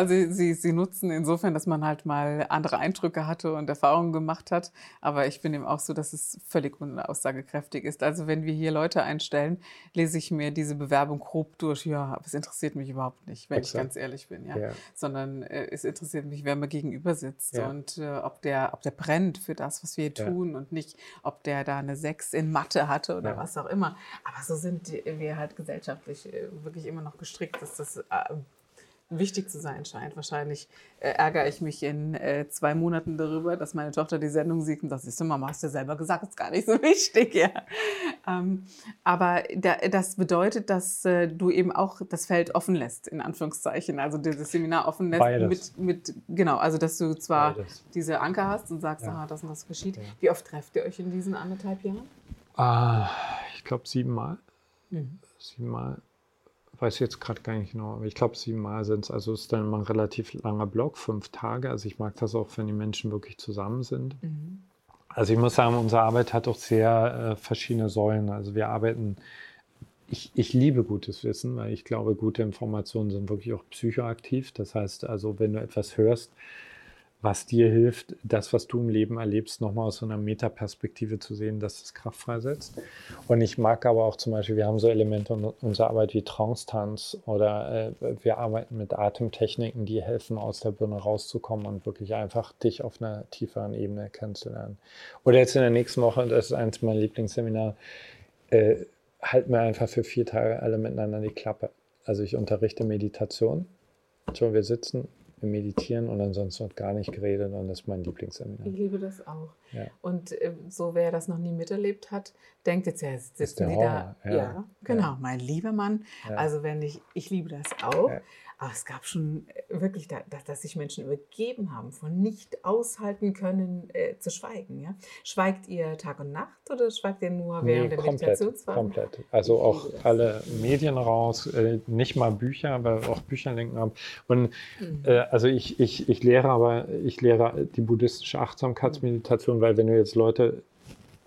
Also sie, sie nutzen insofern, dass man halt mal andere Eindrücke hatte und Erfahrungen gemacht hat. Aber ich bin eben auch so, dass es völlig unaussagekräftig ist. Also wenn wir hier Leute einstellen, lese ich mir diese Bewerbung grob durch. Ja, aber es interessiert mich überhaupt nicht, wenn Exakt. ich ganz ehrlich bin. Ja. ja. Sondern äh, es interessiert mich, wer mir gegenüber sitzt ja. und äh, ob, der, ob der brennt für das, was wir hier tun ja. und nicht, ob der da eine Sechs in Mathe hatte oder was auch immer. Aber so sind wir halt gesellschaftlich äh, wirklich immer noch gestrickt, dass das äh, wichtig zu sein scheint. Wahrscheinlich äh, ärgere ich mich in äh, zwei Monaten darüber, dass meine Tochter die Sendung sieht und sagt, siehst du, Mama, hast du ja selber gesagt, ist gar nicht so wichtig. Ja. Ähm, aber da, das bedeutet, dass äh, du eben auch das Feld offen lässt, in Anführungszeichen. Also dieses Seminar offen lässt Beides. mit, mit, genau, also dass du zwar Beides. diese Anker hast und sagst, ja. aha, das und das geschieht. Ja. Wie oft trefft ihr euch in diesen anderthalb Jahren? Ah, ich glaube siebenmal. Mhm. Siebenmal weiß jetzt gerade gar nicht genau, aber ich glaube siebenmal sind es. Also ist dann immer ein relativ langer Block, fünf Tage. Also ich mag das auch, wenn die Menschen wirklich zusammen sind. Mhm. Also ich muss sagen, unsere Arbeit hat auch sehr äh, verschiedene Säulen. Also wir arbeiten, ich, ich liebe gutes Wissen, weil ich glaube, gute Informationen sind wirklich auch psychoaktiv. Das heißt also, wenn du etwas hörst, was dir hilft, das, was du im Leben erlebst, nochmal aus so einer Metaperspektive zu sehen, dass es Kraft freisetzt. Und ich mag aber auch zum Beispiel, wir haben so Elemente unserer Arbeit wie Trance-Tanz oder äh, wir arbeiten mit Atemtechniken, die helfen, aus der Birne rauszukommen und wirklich einfach dich auf einer tieferen Ebene kennenzulernen. Oder jetzt in der nächsten Woche, das ist eins meiner Lieblingsseminare, äh, halten wir einfach für vier Tage alle miteinander die Klappe. Also ich unterrichte Meditation. So, wir sitzen wir meditieren und ansonsten wird gar nicht geredet und das ist mein Lieblingsseminar. Ich liebe das auch. Ja. Und äh, so wer das noch nie miterlebt hat, denkt jetzt, ja, sitzen die da. Ja, ja genau, mein lieber Mann. Also wenn ich, ich liebe das auch. Aber es gab schon äh, wirklich, da, dass sich Menschen übergeben haben, von nicht aushalten können, äh, zu schweigen. Ja? Schweigt ihr Tag und Nacht oder schweigt ihr nur während nee, der komplett, Meditationsphase? Komplett. Also auch alle Medien raus, äh, nicht mal Bücher, aber auch Bücher lenken ab. Und mhm. äh, also ich, ich, ich lehre aber, ich lehre die buddhistische Achtsamkeitsmeditation, weil wenn du jetzt Leute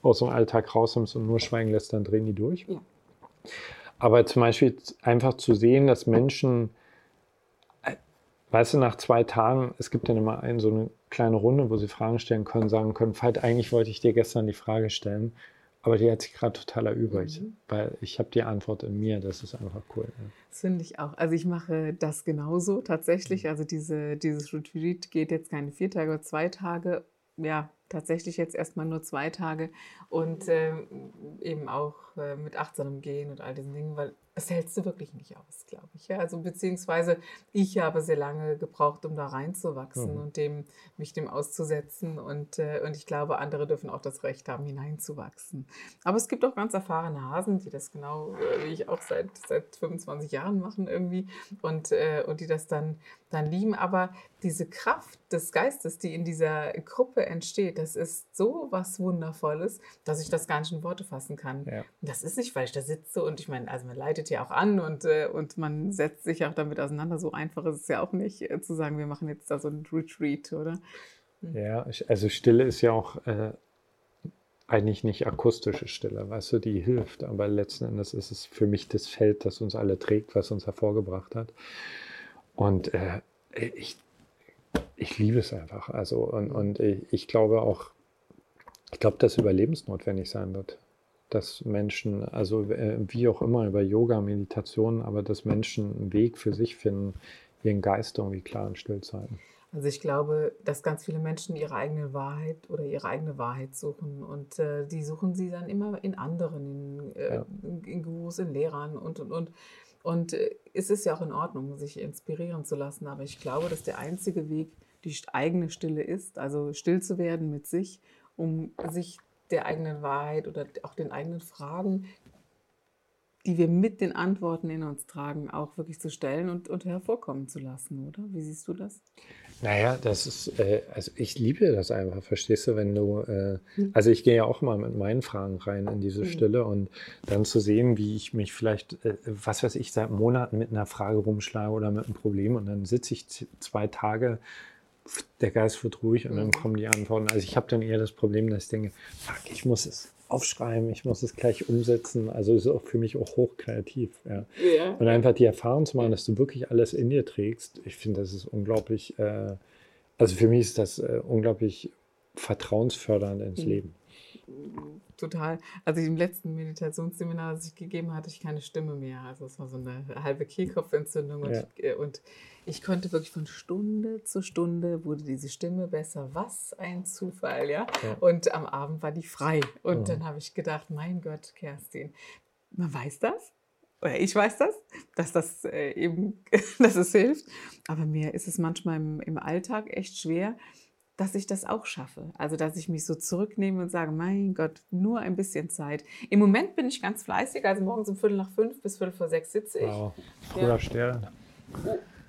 aus dem Alltag rausnimmst und nur schweigen lässt, dann drehen die durch. Ja. Aber zum Beispiel einfach zu sehen, dass Menschen Weißt du, nach zwei Tagen, es gibt dann immer ein, so eine kleine Runde, wo sie Fragen stellen können, sagen können, Veit, eigentlich wollte ich dir gestern die Frage stellen, aber die hat sich gerade total erübrigt, mhm. weil ich habe die Antwort in mir, das ist einfach cool. Ja. Das finde ich auch. Also ich mache das genauso tatsächlich. Mhm. Also diese, dieses Retreat geht jetzt keine vier Tage, oder zwei Tage. Ja, tatsächlich jetzt erstmal nur zwei Tage und äh, eben auch äh, mit achtsamem Gehen und all diesen Dingen, weil das hältst du wirklich nicht aus, glaube ich. Ja, also beziehungsweise ich habe sehr lange gebraucht, um da reinzuwachsen mhm. und dem, mich dem auszusetzen. Und, äh, und ich glaube, andere dürfen auch das Recht haben, hineinzuwachsen. Aber es gibt auch ganz erfahrene Hasen, die das genau, äh, wie ich auch seit, seit 25 Jahren machen irgendwie und, äh, und die das dann, dann lieben. Aber diese Kraft des Geistes, die in dieser Gruppe entsteht, das ist so was Wundervolles, dass ich das gar nicht in Worte fassen kann. Ja. Das ist nicht, weil ich da sitze und ich meine, also man leidet ja auch an und, äh, und man setzt sich auch damit auseinander. So einfach ist es ja auch nicht, äh, zu sagen, wir machen jetzt da so ein Retreat, oder? Hm. Ja, also Stille ist ja auch äh, eigentlich nicht akustische Stille, weißt du, die hilft, aber letzten Endes ist es für mich das Feld, das uns alle trägt, was uns hervorgebracht hat. Und äh, ich ich liebe es einfach. Also, und, und ich glaube auch, ich glaube, dass überlebensnotwendig sein wird. Dass Menschen, also äh, wie auch immer, über Yoga, Meditation, aber dass Menschen einen Weg für sich finden, ihren Geist irgendwie klar und still zu halten. Also ich glaube, dass ganz viele Menschen ihre eigene Wahrheit oder ihre eigene Wahrheit suchen und äh, die suchen sie dann immer in anderen, in, äh, ja. in, in Gurus, in Lehrern und und und. Und äh, es ist ja auch in Ordnung, sich inspirieren zu lassen, aber ich glaube, dass der einzige Weg die eigene Stille ist, also still zu werden mit sich, um sich der eigenen Wahrheit oder auch den eigenen Fragen die wir mit den Antworten in uns tragen, auch wirklich zu stellen und, und hervorkommen zu lassen, oder? Wie siehst du das? Naja, das ist, äh, also ich liebe das einfach, verstehst du, wenn du, äh, also ich gehe ja auch mal mit meinen Fragen rein in diese hm. Stille und dann zu sehen, wie ich mich vielleicht, äh, was weiß ich, seit Monaten mit einer Frage rumschlage oder mit einem Problem und dann sitze ich zwei Tage, der Geist wird ruhig und dann hm. kommen die Antworten. Also ich habe dann eher das Problem, dass ich denke, fuck, ich muss es aufschreiben, ich muss es gleich umsetzen. Also ist auch für mich auch hochkreativ. Ja. ja. Und einfach die Erfahrung zu machen, dass du wirklich alles in dir trägst, ich finde, das ist unglaublich, äh, also für mich ist das äh, unglaublich vertrauensfördernd ins mhm. Leben total. Also im letzten Meditationsseminar, das ich gegeben hatte, ich keine Stimme mehr. Also es war so eine halbe Kehlkopfentzündung und, ja. ich, äh, und ich konnte wirklich von Stunde zu Stunde wurde diese Stimme besser. Was ein Zufall, ja. ja. Und am Abend war die frei. Und mhm. dann habe ich gedacht, mein Gott, Kerstin, man weiß das. Oder ich weiß das, dass das äh, eben, dass es hilft. Aber mir ist es manchmal im, im Alltag echt schwer, dass ich das auch schaffe. Also, dass ich mich so zurücknehme und sage, mein Gott, nur ein bisschen Zeit. Im Moment bin ich ganz fleißig, also morgens um Viertel nach fünf bis Viertel vor sechs sitze ich. Wow, früher ja. Stern.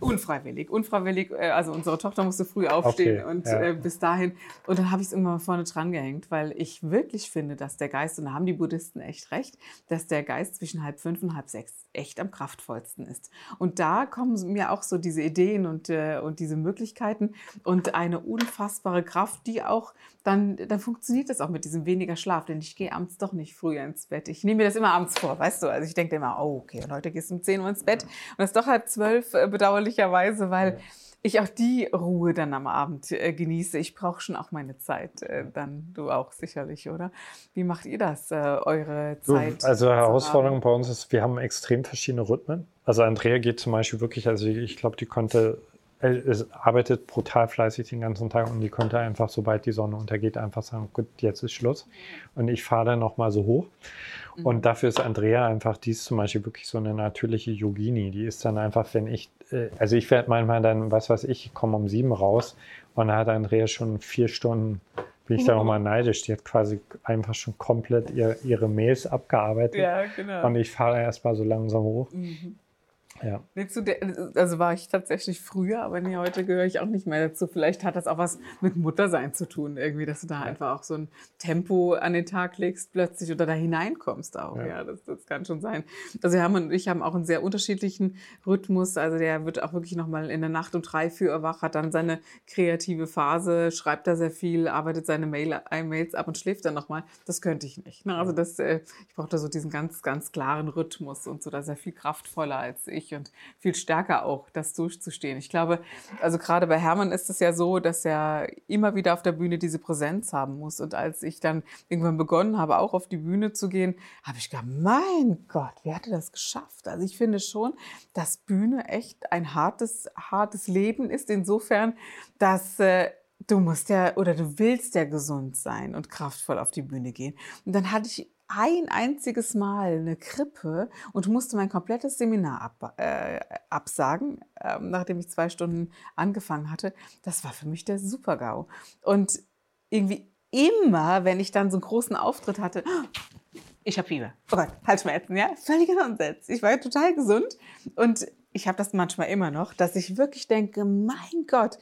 Unfreiwillig, unfreiwillig. Äh, also unsere Tochter musste früh aufstehen okay, und ja. äh, bis dahin. Und dann habe ich es irgendwann vorne dran gehängt, weil ich wirklich finde, dass der Geist, und da haben die Buddhisten echt recht, dass der Geist zwischen halb fünf und halb sechs echt am kraftvollsten ist. Und da kommen mir auch so diese Ideen und, äh, und diese Möglichkeiten und eine unfassbare Kraft, die auch dann, dann funktioniert das auch mit diesem weniger Schlaf, denn ich gehe abends doch nicht früher ins Bett. Ich nehme mir das immer abends vor, weißt du? Also ich denke immer, oh, okay, und heute gehst du um 10 Uhr ins Bett und das ist doch halb zwölf, äh, bedauerlicherweise, weil ich auch die Ruhe dann am Abend äh, genieße. Ich brauche schon auch meine Zeit, äh, dann du auch sicherlich, oder? Wie macht ihr das, äh, eure Zeit? Du, also Herausforderung bei uns ist, wir haben extrem verschiedene Rhythmen. Also Andrea geht zum Beispiel wirklich, also ich glaube, die konnte es arbeitet brutal fleißig den ganzen Tag und die konnte einfach, sobald die Sonne untergeht, einfach sagen, gut, jetzt ist Schluss. Und ich fahre dann nochmal so hoch. Mhm. Und dafür ist Andrea einfach, die ist zum Beispiel wirklich so eine natürliche Yogini. Die ist dann einfach, wenn ich, äh, also ich werde manchmal dann, was weiß ich, ich komme um sieben raus und da hat Andrea schon vier Stunden bin ich da nochmal neidisch. Die hat quasi einfach schon komplett ihr, ihre Mails abgearbeitet. Ja, genau. Und ich fahre erstmal so langsam hoch. Mhm. Ja. also war ich tatsächlich früher, aber nee, heute gehöre ich auch nicht mehr dazu. Vielleicht hat das auch was mit Muttersein zu tun, irgendwie, dass du da ja. einfach auch so ein Tempo an den Tag legst plötzlich oder da hineinkommst auch. Ja, ja das, das, kann schon sein. Also Hermann und ich haben auch einen sehr unterschiedlichen Rhythmus. Also der wird auch wirklich nochmal in der Nacht um drei, vier Uhr wach, hat dann seine kreative Phase, schreibt da sehr viel, arbeitet seine Mail, Mails ab und schläft dann nochmal. Das könnte ich nicht. Ne? Also das, äh, ich brauche da so diesen ganz, ganz klaren Rhythmus und so, da sehr viel kraftvoller als ich und viel stärker auch, das durchzustehen. Ich glaube, also gerade bei Hermann ist es ja so, dass er immer wieder auf der Bühne diese Präsenz haben muss. Und als ich dann irgendwann begonnen habe, auch auf die Bühne zu gehen, habe ich gedacht, mein Gott, wer hatte das geschafft? Also ich finde schon, dass Bühne echt ein hartes, hartes Leben ist, insofern, dass äh, du musst ja oder du willst ja gesund sein und kraftvoll auf die Bühne gehen. Und dann hatte ich ein einziges Mal eine Grippe und musste mein komplettes Seminar ab, äh, absagen, äh, nachdem ich zwei Stunden angefangen hatte. Das war für mich der Super-GAU. Und irgendwie immer, wenn ich dann so einen großen Auftritt hatte, ich habe Fieber. Oh Gott, Halsschmerzen, ja? Völliger Nonsens. Ich war ja total gesund. Und ich habe das manchmal immer noch, dass ich wirklich denke, mein Gott,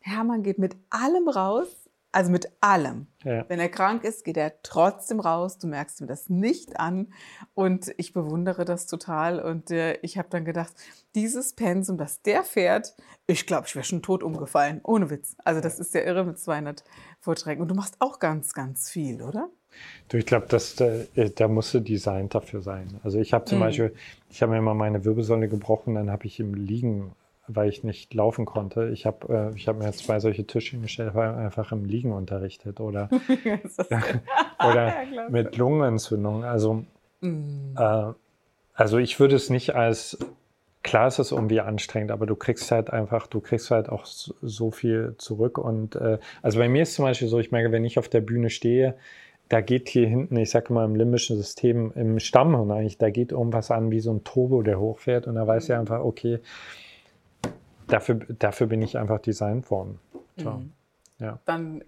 Hermann geht mit allem raus, also mit allem. Ja. Wenn er krank ist, geht er trotzdem raus. Du merkst ihm das nicht an. Und ich bewundere das total. Und äh, ich habe dann gedacht, dieses Pensum, das der fährt, ich glaube, ich wäre schon tot umgefallen. Ohne Witz. Also das ist ja irre mit 200 Vorträgen. Und du machst auch ganz, ganz viel, oder? Du, ich glaube, da, äh, da musste Design dafür sein. Also ich habe zum mhm. Beispiel, ich habe mir mal meine Wirbelsäule gebrochen, dann habe ich im Liegen weil ich nicht laufen konnte. Ich habe äh, hab mir zwei solche Tische hingestellt, habe einfach im Liegen unterrichtet oder, oder ja, mit Lungenentzündung. Also, mm. äh, also ich würde es nicht als, klar ist es irgendwie anstrengend, aber du kriegst halt einfach, du kriegst halt auch so viel zurück. Und äh, also bei mir ist zum Beispiel so, ich merke, wenn ich auf der Bühne stehe, da geht hier hinten, ich sage mal im limbischen System, im Stammhirn eigentlich, da geht irgendwas an wie so ein Turbo, der hochfährt und da weiß ich mhm. einfach, okay, dafür, dafür bin ich einfach designt worden. So. Mhm. Ja. Dann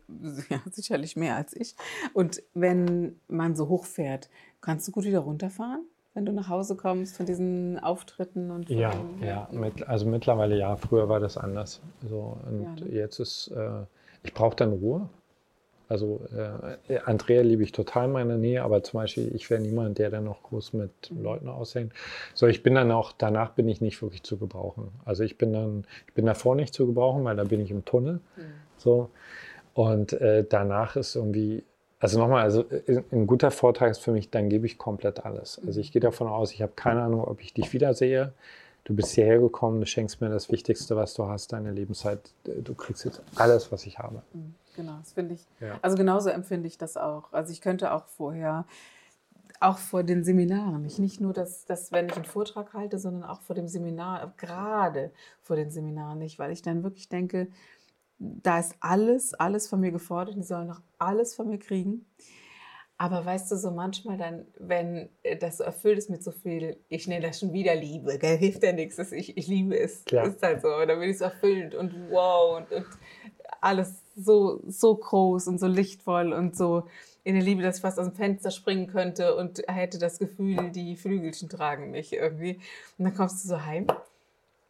ja, sicherlich mehr als ich. Und wenn man so hoch fährt, kannst du gut wieder runterfahren? wenn du nach Hause kommst von diesen Auftritten und ja, ja, mit, also mittlerweile ja. Früher war das anders. So und ja, ne? jetzt ist, äh, ich brauche dann Ruhe. Also äh, Andrea liebe ich total in meiner Nähe, aber zum Beispiel ich wäre niemand, der dann noch groß mit. Leuten aushängt. So, ich bin dann auch, danach bin ich nicht wirklich zu gebrauchen. Also ich bin dann, ich bin davor nicht zu gebrauchen, weil da bin ich im Tunnel. Mhm. So. Und äh, danach ist irgendwie, also nochmal, also äh, ein guter Vortrag ist für mich, dann gebe ich komplett alles. Also ich gehe davon aus, ich habe keine Ahnung, ob ich dich wiedersehe. Du bist hierher gekommen, du schenkst mir das Wichtigste, was du hast, deine Lebenszeit. Du kriegst jetzt alles, was ich habe. Mhm. Genau, das finde ich. Ja. Also genauso empfinde ich das auch. Also ich könnte auch vorher, auch vor den Seminaren, ich nicht nur, dass, dass wenn ich einen Vortrag halte, sondern auch vor dem Seminar, gerade vor den Seminaren nicht, weil ich dann wirklich denke, da ist alles, alles von mir gefordert, die sollen noch alles von mir kriegen. Aber weißt du, so manchmal dann, wenn das so erfüllt ist mit so viel, ich nenne das schon wieder Liebe, gell? hilft ja nichts, ich, ich liebe es. Klar. Ist halt so, dann bin ich so erfüllt und wow und, und alles so, so groß und so lichtvoll und so in der Liebe, dass ich fast aus dem Fenster springen könnte und hätte das Gefühl, die Flügelchen tragen mich irgendwie. Und dann kommst du so heim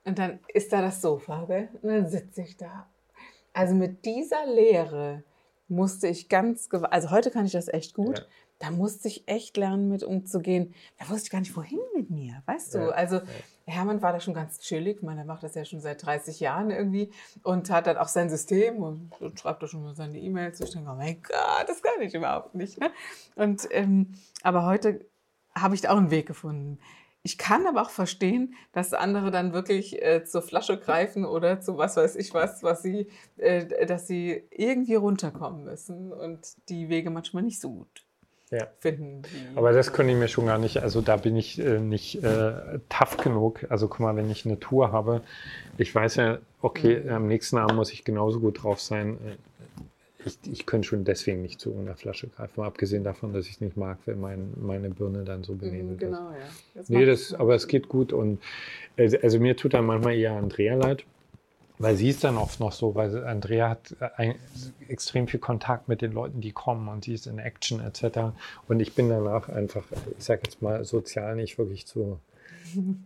und dann ist da das Sofa, gell? Und dann sitze ich da. Also mit dieser Leere musste ich ganz, also heute kann ich das echt gut. Ja da musste ich echt lernen, mit umzugehen. Da wusste ich gar nicht, wohin mit mir, weißt du? Ja, also. Hermann war da schon ganz chillig. Ich meine, er macht das ja schon seit 30 Jahren irgendwie und hat dann auch sein System und, und schreibt da schon mal seine E-Mails. Ich denke, oh mein Gott, das kann ich überhaupt nicht. Ne? Und, ähm, aber heute habe ich da auch einen Weg gefunden. Ich kann aber auch verstehen, dass andere dann wirklich äh, zur Flasche greifen oder zu was weiß ich was, was sie, äh, dass sie irgendwie runterkommen müssen und die Wege manchmal nicht so gut ja. finden. Aber das könnte ich mir schon gar nicht, also da bin ich äh, nicht äh, tough genug. Also guck mal, wenn ich eine Tour habe, ich weiß ja, okay, mhm. am nächsten Abend muss ich genauso gut drauf sein. Ich, ich könnte schon deswegen nicht zu einer Flasche greifen, mal abgesehen davon, dass ich es nicht mag, wenn mein, meine Birne dann so benebelt mhm, genau, ist. Ja. Das nee, das, aber es geht gut und äh, also mir tut dann manchmal eher Andrea leid, weil sie ist dann oft noch so, weil Andrea hat äh, ein, extrem viel Kontakt mit den Leuten, die kommen und sie ist in Action etc. Und ich bin danach einfach, ich sag jetzt mal, sozial nicht wirklich zu,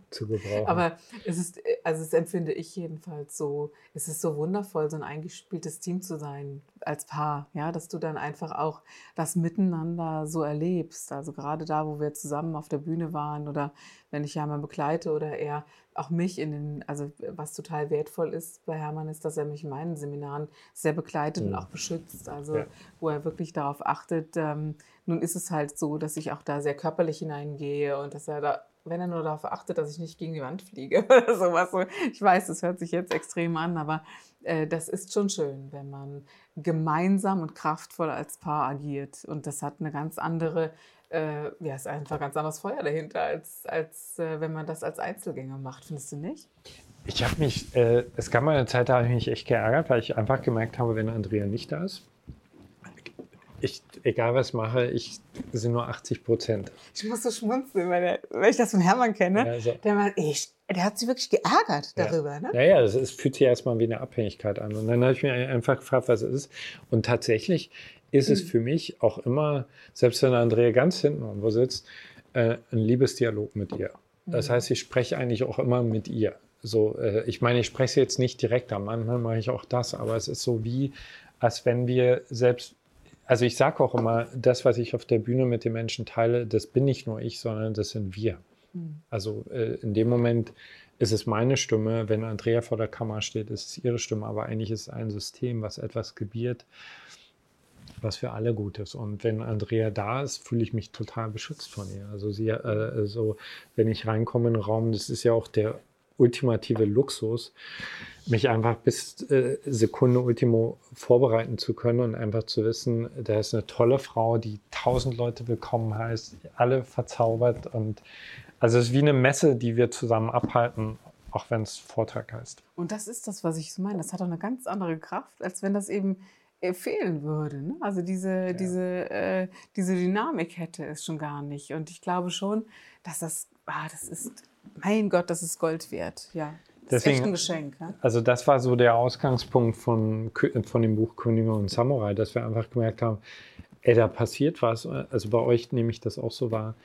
zu gebrauchen. Aber es ist, also es empfinde ich jedenfalls so, es ist so wundervoll, so ein eingespieltes Team zu sein als Paar, ja, dass du dann einfach auch das Miteinander so erlebst. Also gerade da, wo wir zusammen auf der Bühne waren oder wenn ich Hermann begleite oder er auch mich in den, also was total wertvoll ist bei Hermann ist, dass er mich in meinen Seminaren sehr begleitet mhm. und auch beschützt. Also ja. wo er wirklich darauf achtet. Ähm, nun ist es halt so, dass ich auch da sehr körperlich hineingehe und dass er da wenn er nur darauf achtet, dass ich nicht gegen die Wand fliege oder sowas. Ich weiß, das hört sich jetzt extrem an, aber äh, das ist schon schön, wenn man gemeinsam und kraftvoll als Paar agiert. Und das hat eine ganz andere, äh, ja, ist einfach ganz anderes Feuer dahinter, als, als äh, wenn man das als Einzelgänger macht. Findest du nicht? Ich habe mich, äh, es gab mal eine Zeit, da habe ich mich echt geärgert, weil ich einfach gemerkt habe, wenn Andrea nicht da ist, ich, egal was mache, ich sind nur 80 Prozent. Ich muss so schmunzeln, weil, weil ich das von Hermann kenne. Ja, also, der, mal, ich, der hat sich wirklich geärgert darüber. Ja. Ne? Naja, es, es fühlt sich erstmal wie eine Abhängigkeit an. Und dann habe ich mir einfach gefragt, was es ist. Und tatsächlich ist mhm. es für mich auch immer, selbst wenn Andrea ganz hinten irgendwo sitzt, äh, ein Liebesdialog mit ihr. Das mhm. heißt, ich spreche eigentlich auch immer mit ihr. So, äh, ich meine, ich spreche jetzt nicht direkt am Manchmal mache ich auch das, aber es ist so wie, als wenn wir selbst also ich sage auch immer, das, was ich auf der Bühne mit den Menschen teile, das bin nicht nur ich, sondern das sind wir. Mhm. Also äh, in dem Moment ist es meine Stimme, wenn Andrea vor der Kamera steht, ist es ihre Stimme, aber eigentlich ist es ein System, was etwas gebiert, was für alle gut ist. Und wenn Andrea da ist, fühle ich mich total beschützt von ihr. Also sie, äh, also wenn ich reinkomme in den Raum, das ist ja auch der ultimative Luxus, mich einfach bis äh, Sekunde Ultimo vorbereiten zu können und einfach zu wissen, da ist eine tolle Frau, die tausend Leute willkommen heißt, alle verzaubert und also es ist wie eine Messe, die wir zusammen abhalten, auch wenn es Vortrag heißt. Und das ist das, was ich so meine. Das hat auch eine ganz andere Kraft, als wenn das eben äh, fehlen würde. Ne? Also diese, ja. diese, äh, diese Dynamik hätte es schon gar nicht. Und ich glaube schon, dass das, ah, das ist, mein Gott, das ist Gold wert. Ja. Das Deswegen, ist echt ein Geschenk. Ja? Also das war so der Ausgangspunkt von, von dem Buch Könige und Samurai, dass wir einfach gemerkt haben, ey, da passiert was. Also bei euch nehme ich das auch so wahr.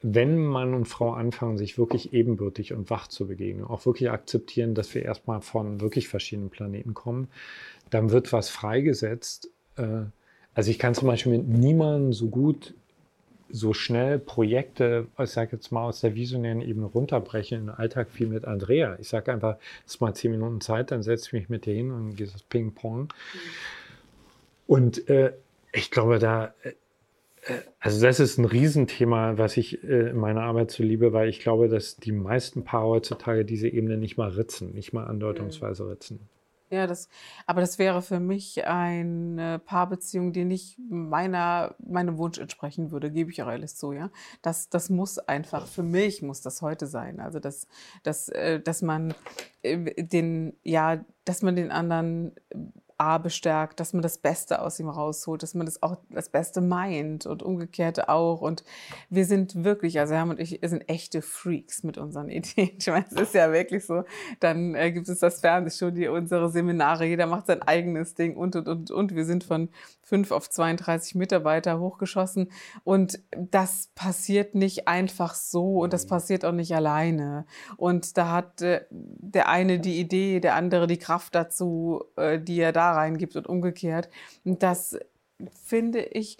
wenn Mann und Frau anfangen, sich wirklich ebenbürtig und wach zu begegnen, auch wirklich akzeptieren, dass wir erstmal von wirklich verschiedenen Planeten kommen, dann wird was freigesetzt. Äh, also ich kann zum Beispiel mit niemandem so gut, so schnell Projekte, ich sage jetzt mal aus der visionären Ebene runterbrechen in den Alltag wie mit Andrea. Ich sage einfach, es ist mal zehn Minuten Zeit, dann setze ich mich mit dir hin und gehe das Ping-Pong. Mhm. Und äh, ich glaube, da äh, also das ist ein Riesenthema, was ich äh, in meiner Arbeit so liebe, weil ich glaube, dass die meisten Paare heutzutage diese Ebene nicht mal ritzen, nicht mal andeutungsweise mhm. ritzen. Ja, das, aber das wäre für mich eine Paarbeziehung, die nicht meiner, meinem Wunsch entsprechen würde, gebe ich auch ehrlich zu, ja. Das, das muss einfach, für mich muss das heute sein. Also, dass, dass, äh, dass man äh, den, ja, dass man den anderen A bestärkt, dass man das Beste aus ihm rausholt, dass man das auch das Beste meint und umgekehrt auch. Und wir sind wirklich, also Herr und ich sind echte Freaks mit unseren Ideen. Ich meine, es ist ja wirklich so. Dann äh, gibt es das Fernsehstudio, unsere Seminare, jeder macht sein eigenes Ding und, und, und, und. Wir sind von fünf auf 32 Mitarbeiter hochgeschossen. Und das passiert nicht einfach so und das mhm. passiert auch nicht alleine. Und da hat äh, der eine die Idee, der andere die Kraft dazu, äh, die er da reingibt und umgekehrt. Und das finde ich,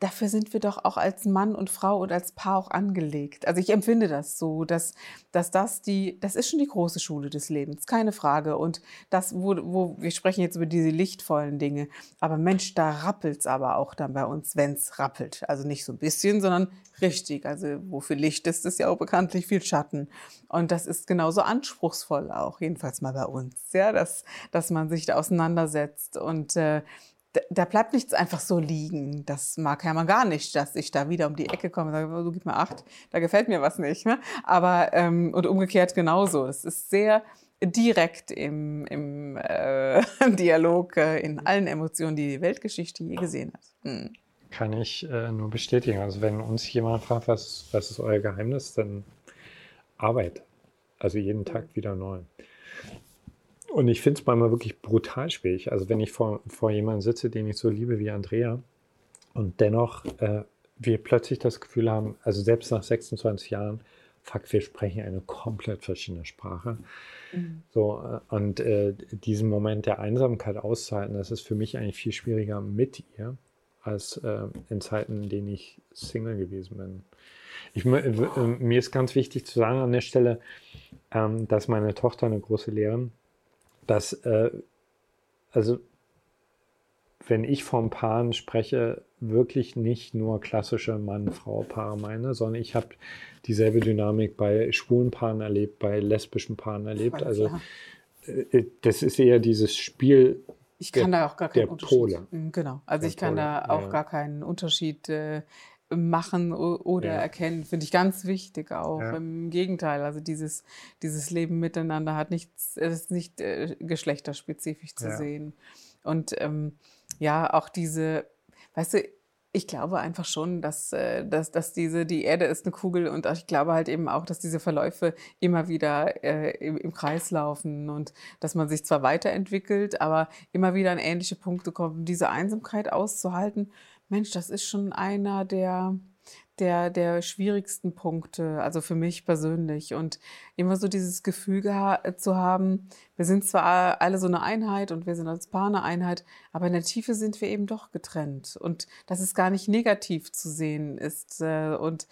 dafür sind wir doch auch als Mann und Frau und als Paar auch angelegt. Also ich empfinde das so, dass, dass das die, das ist schon die große Schule des Lebens, keine Frage. Und das, wo, wo wir sprechen jetzt über diese lichtvollen Dinge, aber Mensch, da rappelt es aber auch dann bei uns, wenn es rappelt. Also nicht so ein bisschen, sondern richtig. Also wofür Licht ist, ist ja auch bekanntlich viel Schatten. Und das ist genauso anspruchsvoll auch, jedenfalls mal bei uns, ja, dass, dass man sich da auseinandersetzt und äh, da bleibt nichts einfach so liegen. Das mag Hermann gar nicht, dass ich da wieder um die Ecke komme und sage, oh, du gib mir acht, da gefällt mir was nicht. Ne? Aber, ähm, und umgekehrt genauso. Es ist sehr direkt im, im äh, Dialog, äh, in allen Emotionen, die die Weltgeschichte je gesehen hat. Hm. Kann ich äh, nur bestätigen. Also wenn uns jemand fragt, was, was ist euer Geheimnis, dann Arbeit. Also jeden Tag wieder neu. Und ich finde es manchmal wirklich brutal schwierig. Also wenn ich vor, vor jemandem sitze, den ich so liebe wie Andrea und dennoch äh, wir plötzlich das Gefühl haben, also selbst nach 26 Jahren, fuck, wir sprechen eine komplett verschiedene Sprache. Mhm. So, äh, und äh, diesen Moment der Einsamkeit auszuhalten, das ist für mich eigentlich viel schwieriger mit ihr, als äh, in Zeiten, in denen ich Single gewesen bin. Ich, äh, mir ist ganz wichtig zu sagen an der Stelle, ähm, dass meine Tochter eine große Lehrerin dass, äh, also wenn ich von Paaren spreche, wirklich nicht nur klassische Mann-Frau-Paare meine, sondern ich habe dieselbe Dynamik bei schwulen Paaren erlebt, bei lesbischen Paaren erlebt. Also äh, das ist eher dieses Spiel. Ich kann der, da auch gar keinen Unterschied. Pole. Mhm, genau. Also der ich kann Pole, da auch ja. gar keinen Unterschied äh, machen oder ja. erkennen, finde ich ganz wichtig auch. Ja. Im Gegenteil, also dieses, dieses Leben miteinander hat nichts, es ist nicht äh, geschlechterspezifisch zu ja. sehen. Und ähm, ja, auch diese, weißt du, ich glaube einfach schon, dass, äh, dass, dass diese, die Erde ist eine Kugel und ich glaube halt eben auch, dass diese Verläufe immer wieder äh, im, im, Kreis laufen und dass man sich zwar weiterentwickelt, aber immer wieder an ähnliche Punkte kommt. diese Einsamkeit auszuhalten, Mensch, das ist schon einer der, der, der schwierigsten Punkte, also für mich persönlich. Und immer so dieses Gefühl zu haben, wir sind zwar alle so eine Einheit und wir sind als Paar eine Einheit, aber in der Tiefe sind wir eben doch getrennt. Und dass es gar nicht negativ zu sehen ist. Äh, und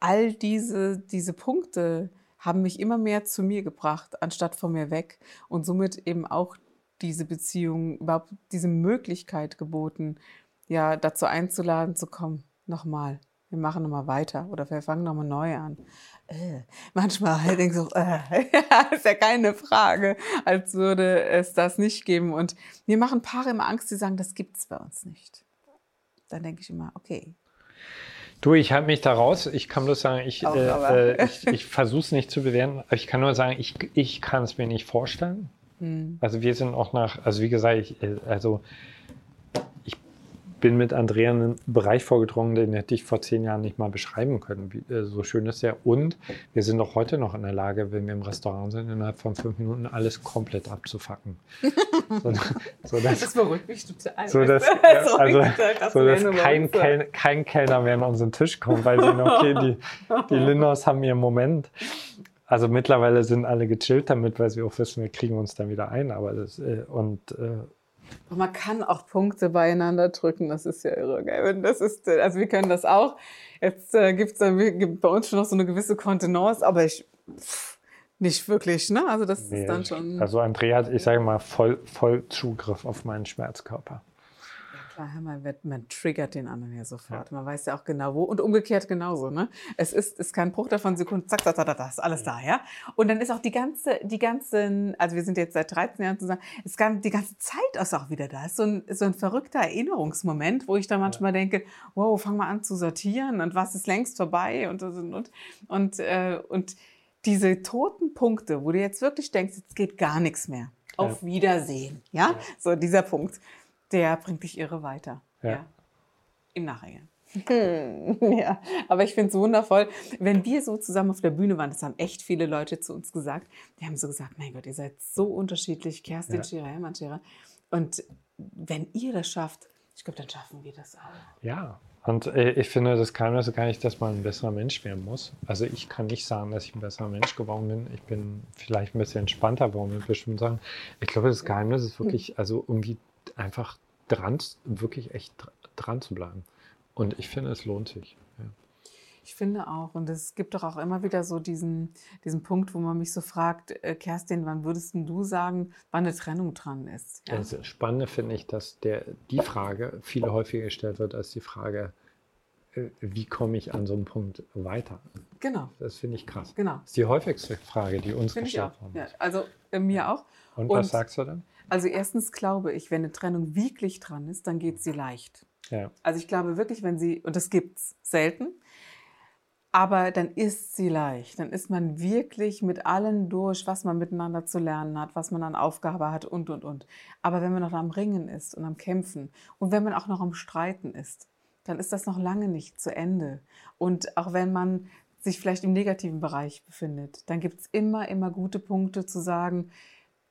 all diese, diese Punkte haben mich immer mehr zu mir gebracht, anstatt von mir weg. Und somit eben auch diese Beziehung, überhaupt diese Möglichkeit geboten, ja, dazu einzuladen zu kommen, nochmal, wir machen nochmal weiter oder wir fangen nochmal neu an. Äh, manchmal halt denke ich so, äh, ist ja keine Frage, als würde es das nicht geben. Und mir machen Paare immer Angst, die sagen, das gibt es bei uns nicht. Dann denke ich immer, okay. Du, ich halte mich da raus. Ich kann bloß sagen, ich, äh, äh, ich, ich versuche es nicht zu bewerten. Ich kann nur sagen, ich, ich kann es mir nicht vorstellen. Hm. Also wir sind auch nach, also wie gesagt, ich, äh, also bin mit Andrea in einen Bereich vorgedrungen, den hätte ich vor zehn Jahren nicht mal beschreiben können. Wie, äh, so schön ist der. Und wir sind auch heute noch in der Lage, wenn wir im Restaurant sind, innerhalb von fünf Minuten alles komplett abzufacken. so, so dass, das beruhigt mich total. So dass, also, so dass kein, Kel kein Kellner mehr an unseren Tisch kommt, weil sie okay, die, die Lindos haben ihren Moment. Also mittlerweile sind alle gechillt damit, weil sie auch wissen, wir kriegen uns dann wieder ein. Aber das, äh, und äh, man kann auch Punkte beieinander drücken, das ist ja irre, gell? Das ist, äh, also wir können das auch. Jetzt äh, gibt es bei uns schon noch so eine gewisse Kontenance, aber ich pff, nicht wirklich, ne? Also das nee, ist dann schon. Also Andrea hat, ich sage mal, voll, voll Zugriff auf meinen Schmerzkörper klar, man, man, triggert den anderen ja sofort. Ja. Man weiß ja auch genau wo und umgekehrt genauso. Ne? Es ist, ist kein Bruch davon Sekunden, zack, zack, zack, zack, ist alles da, ja. Und dann ist auch die ganze, die ganzen, also wir sind jetzt seit 13 Jahren zusammen, ist die ganze Zeit ist auch wieder da. Es ist so ein, so ein verrückter Erinnerungsmoment, wo ich dann manchmal ja. denke, wow, fang mal an zu sortieren und was ist längst vorbei und und und und, äh, und diese toten Punkte, wo du jetzt wirklich denkst, jetzt geht gar nichts mehr. Auf Wiedersehen, ja? So dieser Punkt der bringt dich irre weiter. Ja. ja. Im Nachhinein. ja, aber ich finde es wundervoll, wenn wir so zusammen auf der Bühne waren, das haben echt viele Leute zu uns gesagt, die haben so gesagt, mein Gott, ihr seid so unterschiedlich, Kerstin ja. Scherer, Hermann Scherer. Und wenn ihr das schafft, ich glaube, dann schaffen wir das auch. Ja, und äh, ich finde, das Geheimnis gar nicht, dass man ein besserer Mensch werden muss. Also ich kann nicht sagen, dass ich ein besserer Mensch geworden bin. Ich bin vielleicht ein bisschen entspannter geworden mit bestimmten Sachen. Ich glaube, das Geheimnis ist wirklich, also irgendwie einfach dran, wirklich echt dran zu bleiben. Und ich finde, es lohnt sich. Ja. Ich finde auch. Und es gibt doch auch immer wieder so diesen, diesen Punkt, wo man mich so fragt, äh, Kerstin, wann würdest du sagen, wann eine Trennung dran ist? Ja. Das Spannende finde ich, dass der, die Frage viel häufiger gestellt wird als die Frage, äh, wie komme ich an so einem Punkt weiter? Genau. Das finde ich krass. Genau. Das ist die häufigste Frage, die uns find gestellt haben. Ja, also äh, mir auch. Und, Und was sagst du dann? Also erstens glaube ich, wenn eine Trennung wirklich dran ist, dann geht sie leicht. Ja. Also ich glaube wirklich, wenn sie, und das gibt es selten, aber dann ist sie leicht. Dann ist man wirklich mit allen durch, was man miteinander zu lernen hat, was man an Aufgabe hat und, und, und. Aber wenn man noch am Ringen ist und am Kämpfen und wenn man auch noch am Streiten ist, dann ist das noch lange nicht zu Ende. Und auch wenn man sich vielleicht im negativen Bereich befindet, dann gibt es immer, immer gute Punkte zu sagen,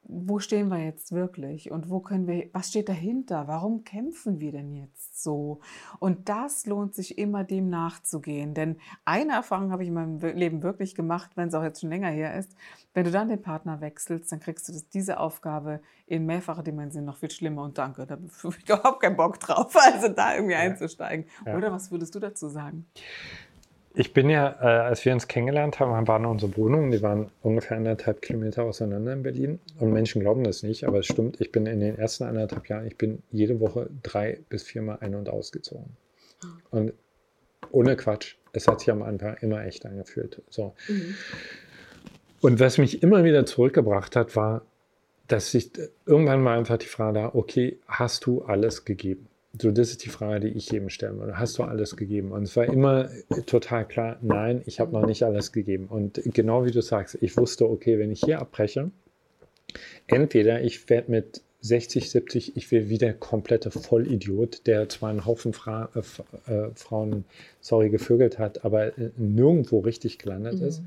wo stehen wir jetzt wirklich und wo können wir, was steht dahinter? Warum kämpfen wir denn jetzt so? Und das lohnt sich immer dem nachzugehen, denn eine Erfahrung habe ich in meinem Leben wirklich gemacht, wenn es auch jetzt schon länger her ist. Wenn du dann den Partner wechselst, dann kriegst du das, diese Aufgabe in mehrfacher Dimension noch viel schlimmer und danke, da habe ich überhaupt keinen Bock drauf, also da irgendwie ja. einzusteigen. Ja. Oder was würdest du dazu sagen? Ich bin ja, äh, als wir uns kennengelernt haben, waren unsere Wohnungen, die waren ungefähr anderthalb Kilometer auseinander in Berlin. Und Menschen glauben das nicht, aber es stimmt. Ich bin in den ersten anderthalb Jahren, ich bin jede Woche drei bis viermal ein- und ausgezogen. Und ohne Quatsch, es hat sich am Anfang immer echt angefühlt. So. Mhm. Und was mich immer wieder zurückgebracht hat, war, dass sich irgendwann mal einfach die Frage da, okay, hast du alles gegeben? So, das ist die Frage, die ich jedem stellen würde. Hast du alles gegeben? Und es war immer total klar, nein, ich habe noch nicht alles gegeben. Und genau wie du sagst, ich wusste, okay, wenn ich hier abbreche, entweder ich werde mit 60, 70, ich werde wieder komplette Vollidiot, der zwar einen Haufen Fra äh, äh, Frauen, sorry, gevögelt hat, aber äh, nirgendwo richtig gelandet mhm. ist.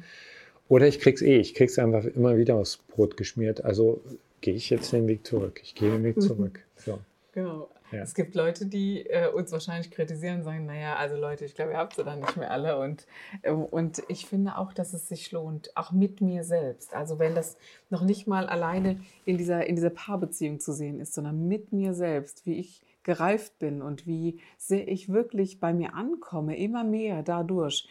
Oder ich krieg's eh, ich krieg's einfach immer wieder aufs Brot geschmiert. Also gehe ich jetzt den Weg zurück. Ich gehe den Weg zurück. So. Genau. Ja. Es gibt Leute, die äh, uns wahrscheinlich kritisieren und sagen, naja, also Leute, ich glaube, ihr habt sie dann nicht mehr alle. Und, äh, und ich finde auch, dass es sich lohnt, auch mit mir selbst. Also wenn das noch nicht mal alleine in dieser, in dieser Paarbeziehung zu sehen ist, sondern mit mir selbst, wie ich gereift bin und wie sehr ich wirklich bei mir ankomme, immer mehr dadurch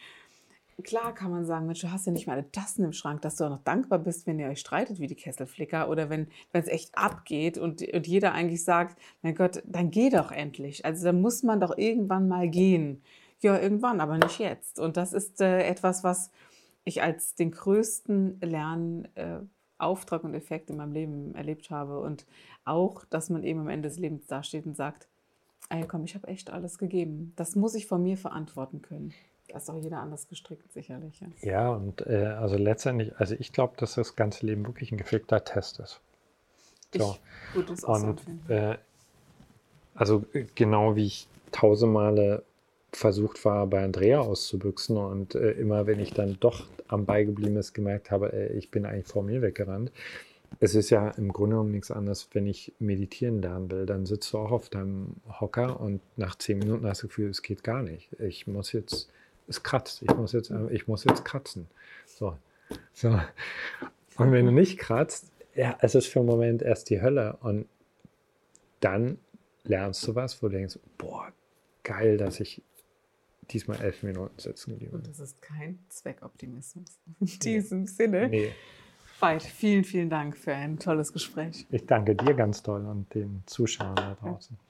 klar kann man sagen, Mensch, du hast ja nicht mal alle Tassen im Schrank, dass du auch noch dankbar bist, wenn ihr euch streitet wie die Kesselflicker oder wenn es echt abgeht und, und jeder eigentlich sagt, mein Gott, dann geh doch endlich. Also dann muss man doch irgendwann mal gehen. Ja, irgendwann, aber nicht jetzt. Und das ist äh, etwas, was ich als den größten Lernauftrag äh, und Effekt in meinem Leben erlebt habe. Und auch, dass man eben am Ende des Lebens dasteht und sagt, ey komm, ich habe echt alles gegeben. Das muss ich von mir verantworten können. Da ist auch jeder anders gestrickt, sicherlich. Ja, ja und äh, also letztendlich, also ich glaube, dass das ganze Leben wirklich ein geflickter Test ist. So. Ich würde es auch und, äh, also genau wie ich tausend Male versucht war, bei Andrea auszubüchsen und äh, immer, wenn ich dann doch am Ball geblieben ist, gemerkt habe, äh, ich bin eigentlich vor mir weggerannt. Es ist ja im Grunde genommen nichts anderes, wenn ich meditieren lernen will, dann sitzt du auch auf deinem Hocker und nach zehn Minuten hast du das Gefühl, es geht gar nicht. Ich muss jetzt, es kratzt, ich muss jetzt, ich muss jetzt kratzen. So. so. Und wenn du nicht kratzt, ja, es ist für einen Moment erst die Hölle und dann lernst du was, wo du denkst, boah, geil, dass ich diesmal elf Minuten sitzen geblieben Und das ist kein Zweckoptimismus. In diesem nee. Sinne. Nee. Veit, vielen, vielen Dank für ein tolles Gespräch. Ich danke dir ganz toll und den Zuschauern da draußen. Ja.